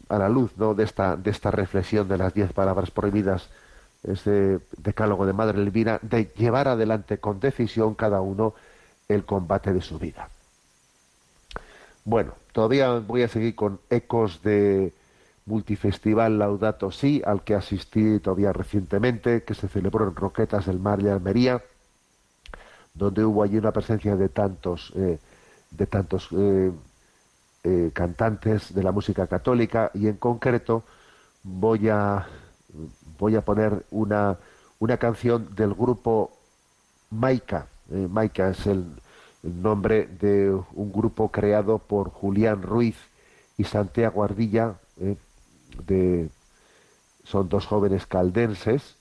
a la luz ¿no? de, esta, de esta reflexión de las diez palabras prohibidas, ese decálogo de Madre Elvira, de llevar adelante con decisión cada uno el combate de su vida. Bueno, todavía voy a seguir con ecos de Multifestival Laudato Si, al que asistí todavía recientemente, que se celebró en Roquetas del Mar de Almería, donde hubo allí una presencia de tantos, eh, de tantos eh, eh, cantantes de la música católica y en concreto voy a voy a poner una, una canción del grupo Maika. Maika es el, nombre de un grupo creado por Julián Ruiz y Santiago Ardilla, eh, son dos jóvenes caldenses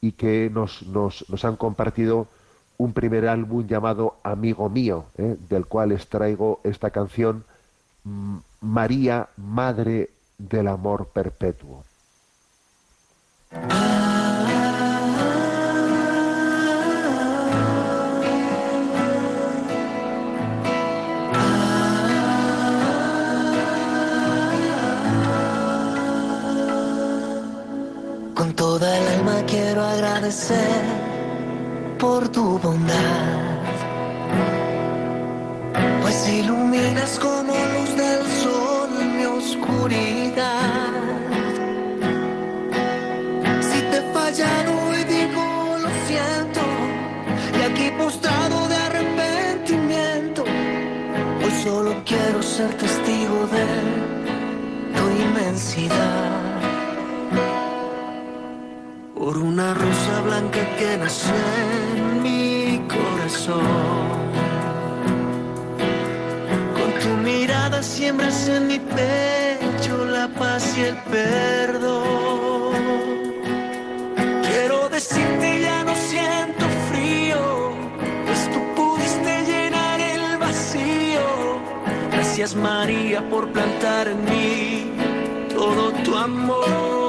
y que nos, nos, han compartido un primer álbum llamado Amigo Mío, eh, del cual les traigo esta canción María, Madre del Amor Perpetuo. Toda el alma quiero agradecer por tu bondad, pues iluminas como luz del sol mi oscuridad. Fallado y digo lo siento, y aquí postrado de arrepentimiento, hoy solo quiero ser testigo de tu inmensidad por una rosa blanca que nació en mi corazón. Con tu mirada siembras en mi pecho la paz y el perdón. María por plantar en mí todo tu amor.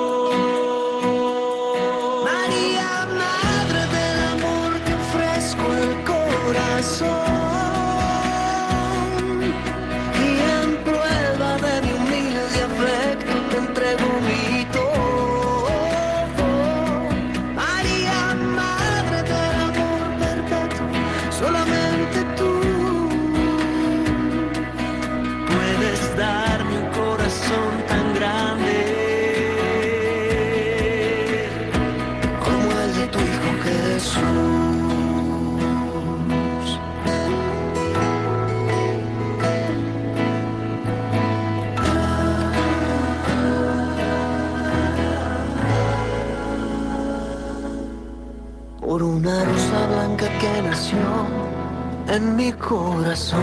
En mi corazón.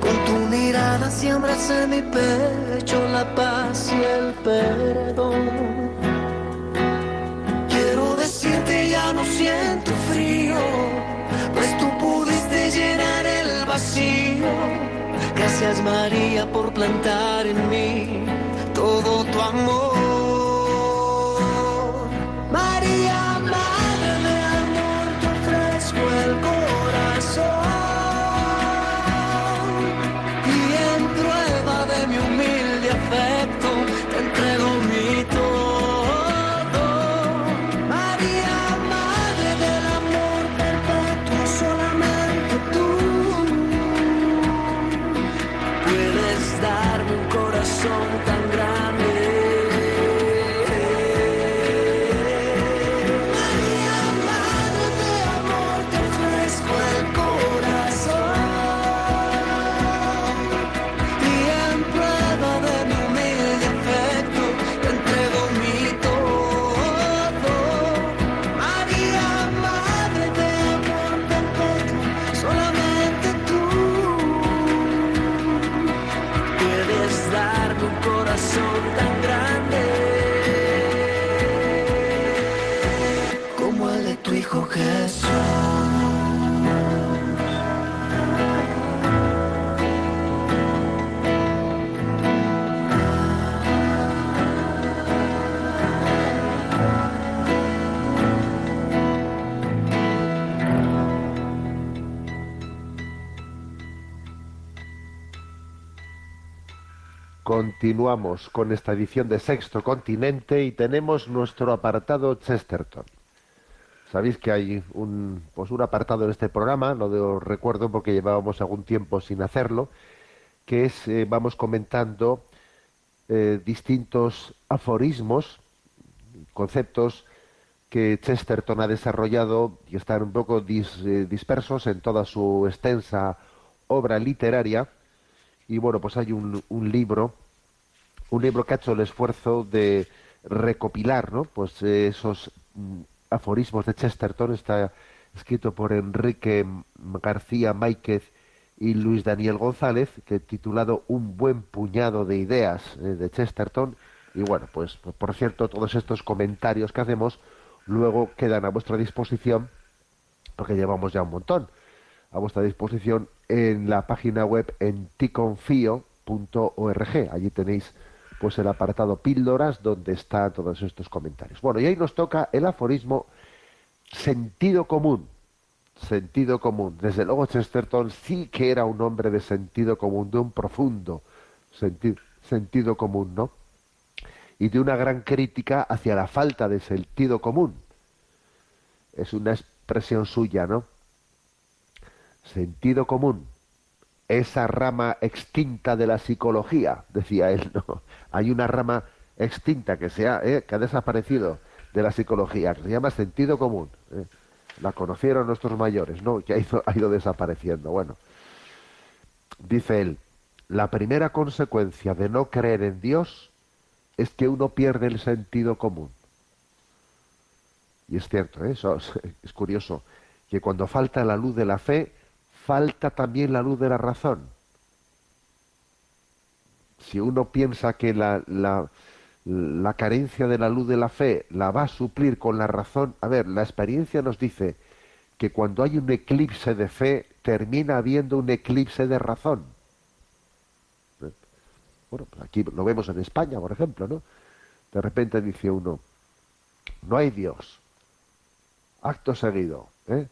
Con tu mirada siembras en mi pecho la paz y el perdón. Quiero decirte ya no siento frío, pues tú pudiste llenar el vacío. Gracias María por plantar en mí todo tu amor. Continuamos con esta edición de Sexto Continente y tenemos nuestro apartado Chesterton. Sabéis que hay un, pues un apartado en este programa, lo recuerdo porque llevábamos algún tiempo sin hacerlo, que es, eh, vamos comentando eh, distintos aforismos, conceptos que Chesterton ha desarrollado y están un poco eh, dispersos en toda su extensa obra literaria. Y bueno, pues hay un, libro, un libro que ha hecho el esfuerzo de recopilar, ¿no? Pues esos mm, aforismos de Chesterton, está escrito por Enrique García Máiquez y Luis Daniel González, que titulado Un buen puñado de ideas eh, de Chesterton. Y bueno, pues por cierto, todos estos comentarios que hacemos luego quedan a vuestra disposición, porque llevamos ya un montón, a vuestra disposición en la página web en ticonfio.org. Allí tenéis pues el apartado píldoras donde están todos estos comentarios. Bueno, y ahí nos toca el aforismo sentido común sentido común. Desde luego Chesterton sí que era un hombre de sentido común, de un profundo sentido común, ¿no? Y de una gran crítica hacia la falta de sentido común. Es una expresión suya, ¿no? Sentido común. Esa rama extinta de la psicología, decía él, ¿no? Hay una rama extinta que, se ha, eh, que ha desaparecido de la psicología, que se llama sentido común. ¿eh? la conocieron nuestros mayores, no, que ha ido, desapareciendo. Bueno, dice él, la primera consecuencia de no creer en Dios es que uno pierde el sentido común. Y es cierto, ¿eh? eso es, curioso, que cuando falta la luz de la fe, falta también la luz de la razón. Si uno piensa que la, la, la carencia de la luz de la fe la va a suplir con la razón. A ver, la experiencia nos dice que cuando hay un eclipse de fe, termina habiendo un eclipse de razón. Bueno, pues aquí lo vemos en España, por ejemplo, ¿no? De repente dice uno, no hay Dios. Acto seguido, ¿eh?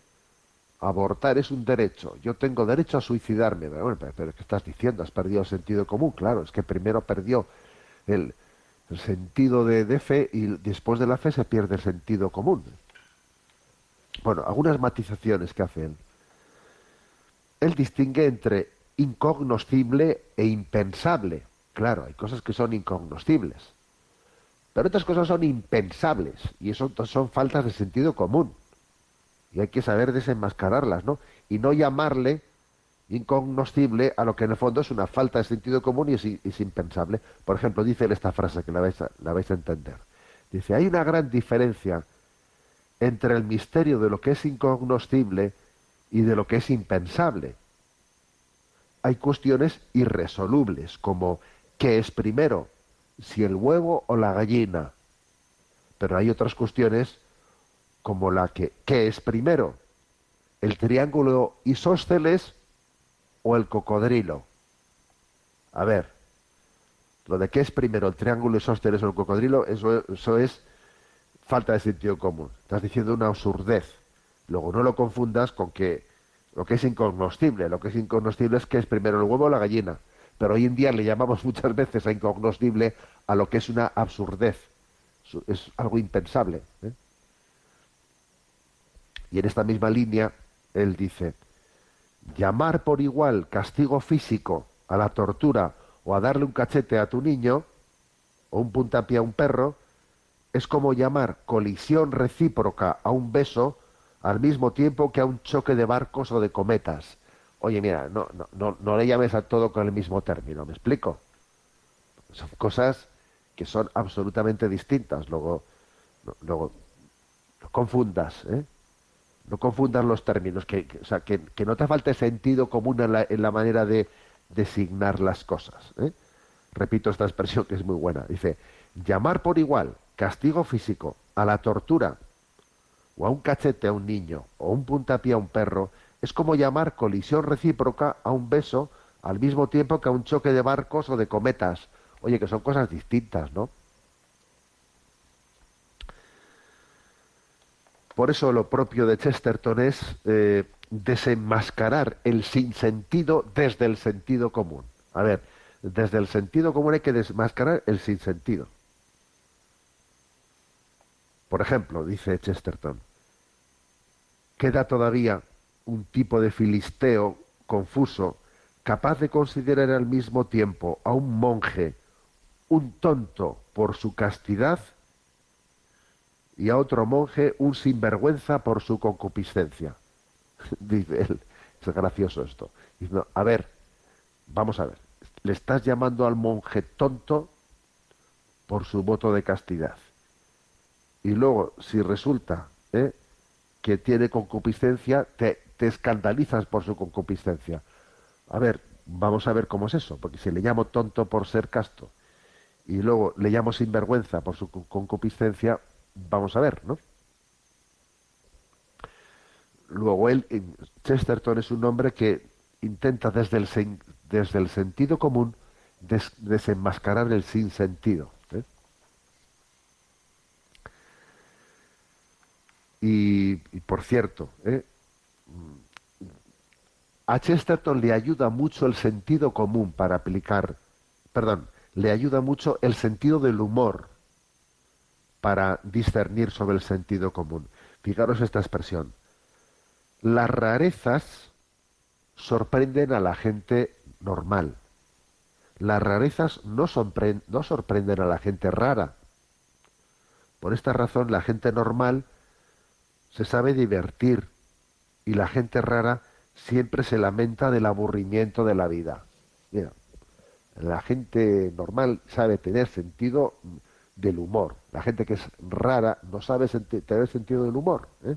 Abortar es un derecho. Yo tengo derecho a suicidarme. Bueno, pero, pero ¿qué estás diciendo? Has perdido el sentido común. Claro, es que primero perdió el, sentido de, fe y después de la fe se pierde el sentido común. Bueno, algunas matizaciones que hace él. Él distingue entre incognoscible e impensable. Claro, hay cosas que son incognoscibles. Pero otras cosas son impensables y eso son faltas de sentido común. Y hay que saber desenmascararlas, ¿no? Y no llamarle incognoscible a lo que en el fondo es una falta de sentido común y es, impensable. Por ejemplo, dice él esta frase que la vais, a, la vais a entender. Dice, hay una gran diferencia entre el misterio de lo que es incognoscible y de lo que es impensable. Hay cuestiones irresolubles, como ¿qué es primero? ¿Si el huevo o la gallina? Pero hay otras cuestiones como la que ¿qué es primero? ¿El triángulo isósceles o el cocodrilo. A ver, lo de qué es primero el triángulo isósceles o el cocodrilo, eso, eso es falta de sentido común. Estás diciendo una absurdez. Luego no lo confundas con que lo que es incognoscible. Lo que es incognoscible es que es primero el huevo o la gallina. Pero hoy en día le llamamos muchas veces a incognoscible a lo que es una absurdez. Es algo impensable. ¿eh? Y en esta misma línea, él dice, llamar por igual castigo físico a la tortura o a darle un cachete a tu niño o un puntapié a un perro es como llamar colisión recíproca a un beso al mismo tiempo que a un choque de barcos o de cometas. Oye, mira, no, no, no, no le llames a todo con el mismo término, ¿me explico? Son cosas que son absolutamente distintas. Luego, luego no confundas, ¿eh? No confundan los términos, que, o sea, que, no te falte sentido común en la, en la manera de designar las cosas. ¿eh? Repito esta expresión que es muy buena. Dice, llamar por igual castigo físico a la tortura o a un cachete a un niño o un puntapié a un perro es como llamar colisión recíproca a un beso al mismo tiempo que a un choque de barcos o de cometas. Oye, que son cosas distintas, ¿no? Por eso lo propio de Chesterton es eh, desenmascarar el sinsentido desde el sentido común. A ver, desde el sentido común hay que desmascarar el sinsentido. Por ejemplo, dice Chesterton, queda todavía un tipo de filisteo confuso capaz de considerar al mismo tiempo a un monje un tonto por su castidad y a otro monje un sinvergüenza por su concupiscencia. Dice él, es gracioso esto. A ver, vamos a ver, le estás llamando al monje tonto por su voto de castidad. Y luego, si resulta ¿eh? que tiene concupiscencia, te, te escandalizas por su concupiscencia. A ver, vamos a ver cómo es eso, porque si le llamo tonto por ser casto y luego le llamo sinvergüenza por su concupiscencia, vamos a ver, ¿no? Luego él, Chesterton es un hombre que intenta desde el, desde el sentido común desenmascarar el sinsentido. ¿eh? Y, y, por cierto, ¿eh? a Chesterton le ayuda mucho el sentido común para aplicar, perdón, le ayuda mucho el sentido del humor para discernir sobre el sentido común. Fijaros esta expresión. Las rarezas sorprenden a la gente normal. Las rarezas no, no sorprenden a la gente rara. Por esta razón la gente normal se sabe divertir y la gente rara siempre se lamenta del aburrimiento de la vida. Mira, la gente normal sabe tener sentido del humor. La gente que es rara no sabe tener sentido del humor. ¿eh?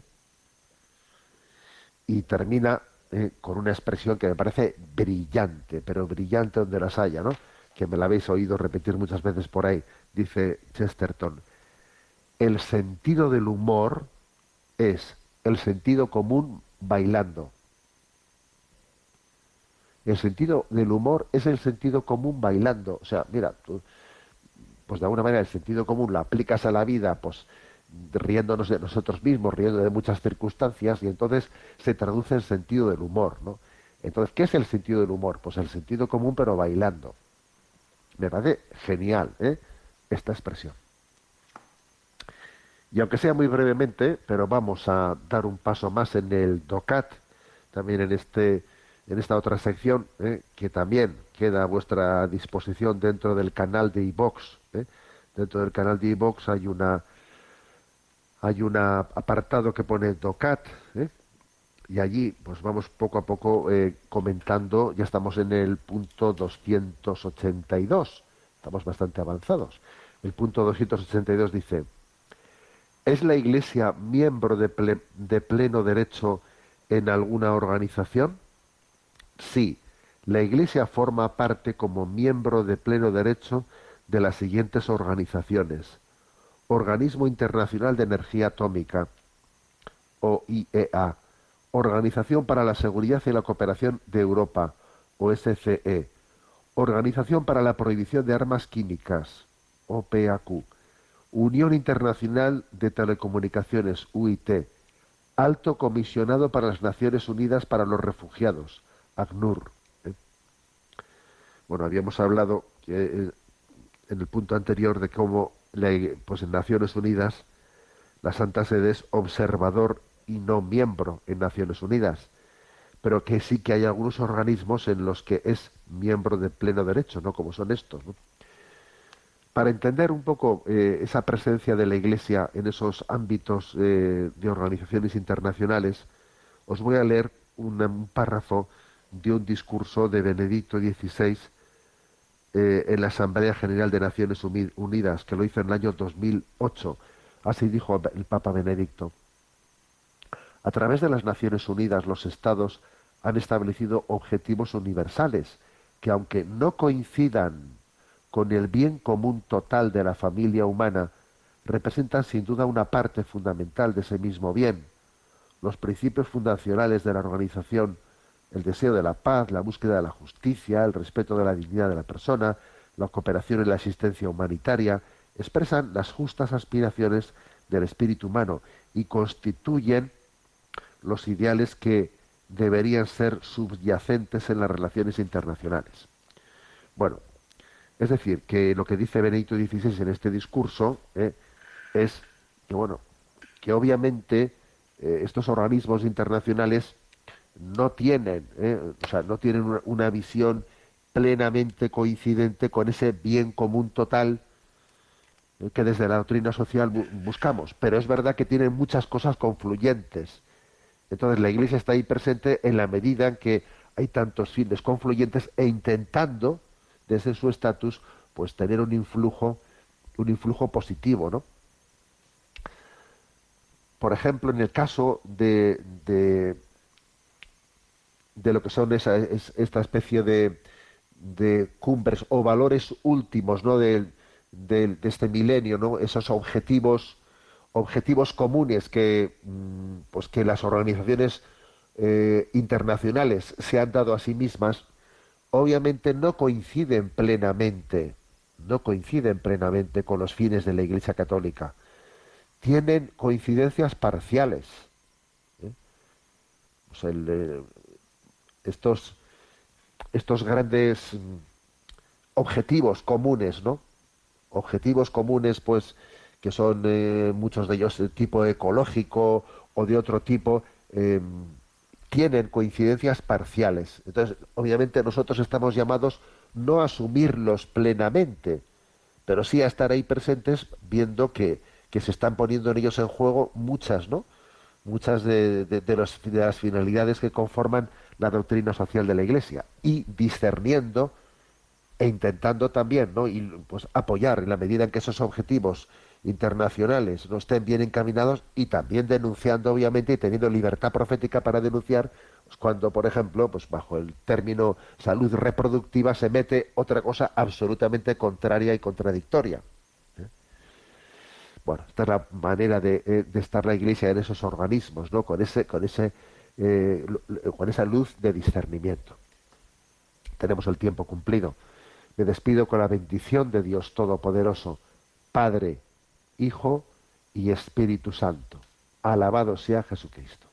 Y termina eh, con una expresión que me parece brillante, pero brillante donde las haya, ¿no? Que me la habéis oído repetir muchas veces por ahí. Dice Chesterton, el sentido del humor es el sentido común bailando. El sentido del humor es el sentido común bailando. O sea, mira, tú, pues de alguna manera el sentido común lo aplicas a la vida, pues riéndonos de nosotros mismos, riendo de muchas circunstancias, y entonces se traduce en sentido del humor, ¿no? Entonces, ¿qué es el sentido del humor? Pues el sentido común, pero bailando. Me parece genial, ¿eh? Esta expresión. Y aunque sea muy brevemente, pero vamos a dar un paso más en el DOCAT, también en este en esta otra sección, ¿eh? que también queda a vuestra disposición dentro del canal de iVox. ¿eh? Dentro del canal de iVox hay una hay un apartado que pone DOCAT, ¿eh? y allí pues vamos poco a poco comentando, ya estamos en el punto 282, estamos bastante avanzados. El punto 282 dice, ¿es la Iglesia miembro de, de pleno derecho en alguna organización? Sí, la Iglesia forma parte como miembro de pleno derecho de las siguientes organizaciones. Organismo Internacional de Energía Atómica, OIEA, Organización para la Seguridad y la Cooperación de Europa, OSCE, Organización para la Prohibición de Armas Químicas, OPAQ, Unión Internacional de Telecomunicaciones, UIT, Alto Comisionado para las Naciones Unidas para los Refugiados, ACNUR. ¿eh? Bueno, habíamos hablado eh, en el punto anterior de cómo pues en Naciones Unidas la Santa Sede es observador y no miembro en Naciones Unidas, pero que sí que hay algunos organismos en los que es miembro de pleno derecho, ¿no? Como son estos, Para entender un poco eh, esa presencia de la Iglesia en esos ámbitos de organizaciones internacionales, os voy a leer un párrafo dio un discurso de Benedicto XVI eh, en la Asamblea General de Naciones Unidas, que lo hizo en el año 2008. Así dijo el Papa Benedicto. A través de las Naciones Unidas, los Estados han establecido objetivos universales que, aunque no coincidan con el bien común total de la familia humana, representan sin duda una parte fundamental de ese mismo bien. Los principios fundacionales de la organización el deseo de la paz, la búsqueda de la justicia, el respeto de la dignidad de la persona, la cooperación en la asistencia humanitaria, expresan las justas aspiraciones del espíritu humano y constituyen los ideales que deberían ser subyacentes en las relaciones internacionales. Bueno, Es decir, que lo que dice Benedicto XVI en este discurso ¿eh? es que, bueno, que obviamente eh, estos organismos internacionales no tienen, ¿eh? o sea, no tienen una, visión plenamente coincidente con ese bien común total que desde la doctrina social buscamos, pero es verdad que tienen muchas cosas confluyentes. Entonces la Iglesia está ahí presente en la medida en que hay tantos fines confluyentes e intentando desde su estatus pues tener un influjo un influjo positivo, ¿no? Por ejemplo, en el caso de, lo que son esta especie de, de, cumbres o valores últimos ¿no? de, de, este milenio, ¿no? esos objetivos, objetivos comunes que, mm, pues que las organizaciones eh, internacionales se han dado a sí mismas, obviamente no coinciden plenamente, no coinciden plenamente con los fines de la Iglesia Católica tienen coincidencias parciales. ¿eh? Eh, estos, estos grandes mm, objetivos comunes, ¿no? Objetivos comunes, pues, que son eh, muchos de ellos de tipo ecológico o de otro tipo, em, tienen coincidencias parciales. Entonces, obviamente nosotros estamos llamados no a asumirlos plenamente, pero sí a estar ahí presentes viendo que, que se están poniendo en ellos en juego muchas, ¿no? Muchas de, de, las finalidades que conforman la doctrina social de la Iglesia y discerniendo e intentando también, ¿no? Y pues apoyar en la medida en que esos objetivos internacionales no estén bien encaminados y también denunciando obviamente y teniendo libertad profética para denunciar pues, cuando por ejemplo pues bajo el término salud reproductiva se mete otra cosa absolutamente contraria y contradictoria bueno, esta es la manera de, eh, estar la Iglesia en esos organismos, ¿no? Con ese, con ese, eh, con esa luz de discernimiento. Tenemos el tiempo cumplido. Me despido con la bendición de Dios Todopoderoso, Padre, Hijo y Espíritu Santo. Alabado sea Jesucristo.